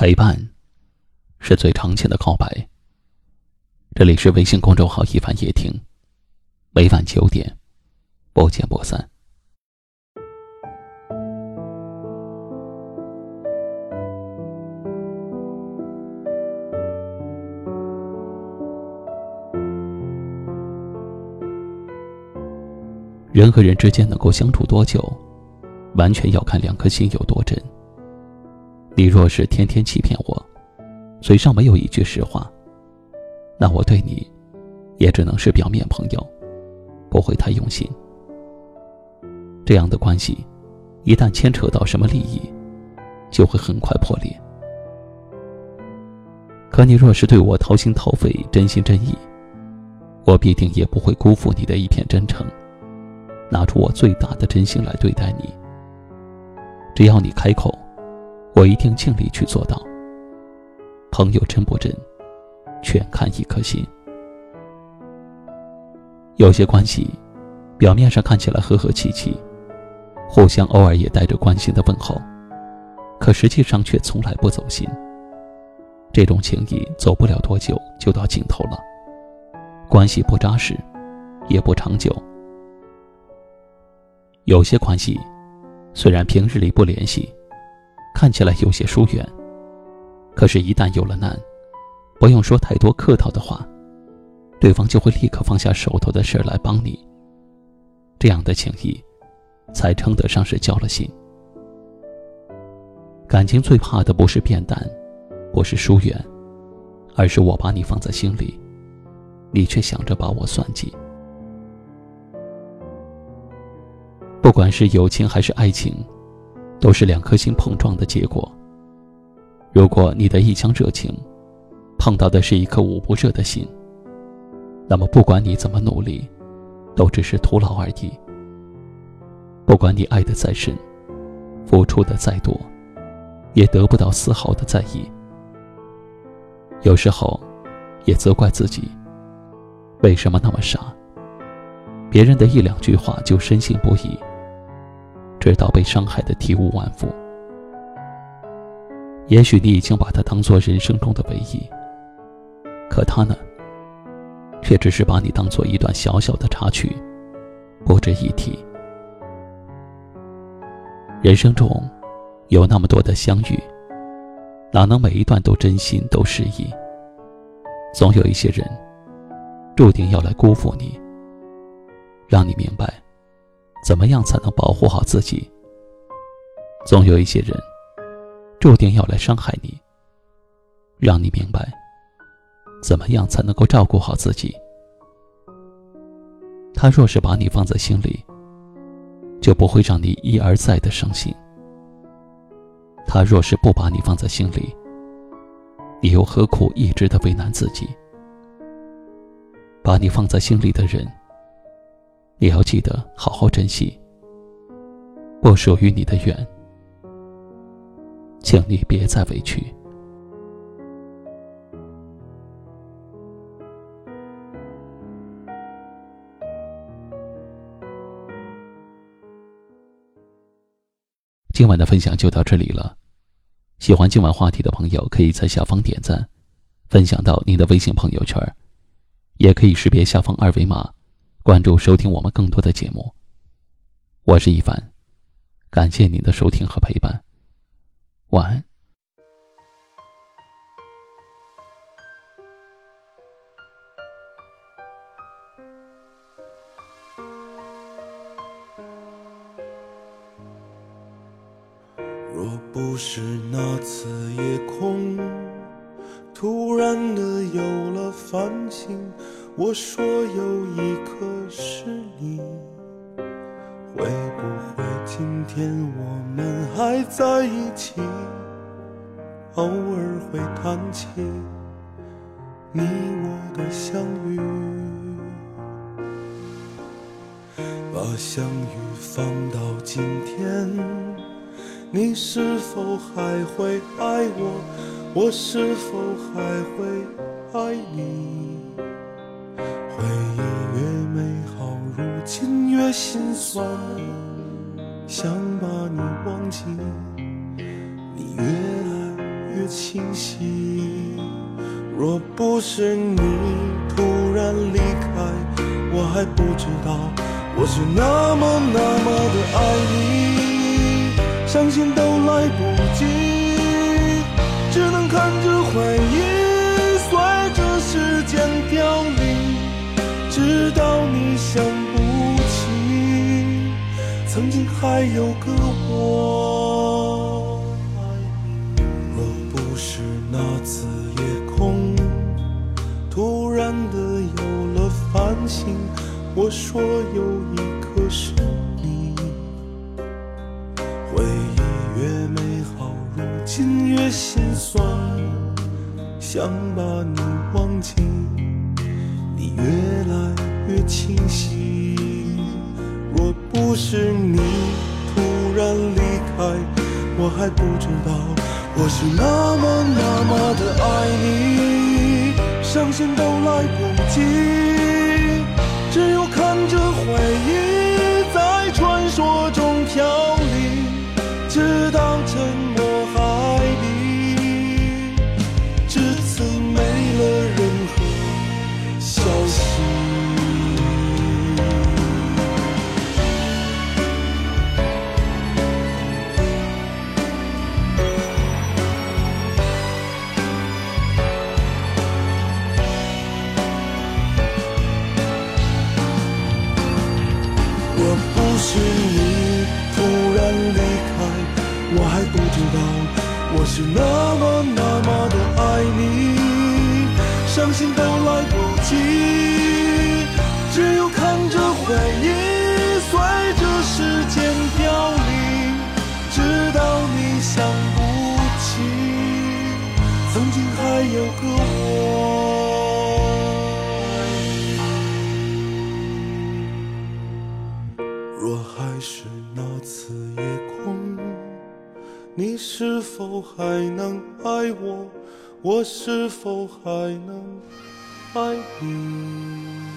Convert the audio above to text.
陪伴，是最长情的告白。这里是微信公众号“一凡夜听”，每晚九点，不见不散。人和人之间能够相处多久，完全要看两颗心有多真。你若是天天欺骗我，嘴上没有一句实话，那我对你，也只能是表面朋友，不会太用心。这样的关系，一旦牵扯到什么利益，就会很快破裂。可你若是对我掏心掏肺、真心真意，我必定也不会辜负你的一片真诚，拿出我最大的真心来对待你。只要你开口。我一定尽力去做到。朋友真不真，全看一颗心。有些关系，表面上看起来和和气气，互相偶尔也带着关心的问候，可实际上却从来不走心。这种情谊走不了多久就到尽头了，关系不扎实，也不长久。有些关系，虽然平日里不联系。看起来有些疏远，可是，一旦有了难，不用说太多客套的话，对方就会立刻放下手头的事来帮你。这样的情谊，才称得上是交了心。感情最怕的不是变淡，不是疏远，而是我把你放在心里，你却想着把我算计。不管是友情还是爱情。都是两颗心碰撞的结果。如果你的一腔热情，碰到的是一颗捂不热的心，那么不管你怎么努力，都只是徒劳而已。不管你爱的再深，付出的再多，也得不到丝毫的在意。有时候，也责怪自己，为什么那么傻？别人的一两句话就深信不疑。直到被伤害的体无完肤。也许你已经把他当做人生中的唯一，可他呢，却只是把你当做一段小小的插曲，不值一提。人生中，有那么多的相遇，哪能每一段都真心都实意？总有一些人，注定要来辜负你，让你明白。怎么样才能保护好自己？总有一些人，注定要来伤害你，让你明白，怎么样才能够照顾好自己。他若是把你放在心里，就不会让你一而再的伤心；他若是不把你放在心里，你又何苦一直的为难自己？把你放在心里的人。也要记得好好珍惜，不属于你的缘，请你别再委屈。今晚的分享就到这里了，喜欢今晚话题的朋友可以在下方点赞，分享到您的微信朋友圈，也可以识别下方二维码。关注收听我们更多的节目。我是一凡，感谢您的收听和陪伴。晚安。若不是那次夜空突然的有了繁星。我说有一颗是你，会不会今天我们还在一起？偶尔会谈起你我的相遇，把相遇放到今天，你是否还会爱我？我是否还会爱你？回忆越美好，如今越心酸。想把你忘记，你越来越清晰。若不是你突然离开，我还不知道我是那么难曾经还有个我爱你。若不是那次夜空突然的有了繁星，我说有一颗是你。回忆越美好，如今越心酸，想把你忘记，你越来越清晰。不是你突然离开，我还不知道我是那么那么的爱你，伤心都来不及，是那么那么的爱你，伤心都来不及，只有看着回忆随着时间凋零，直到你想不起，曾经还有个我。若还是那次夜空，你是否还能爱我？我是否还能爱你？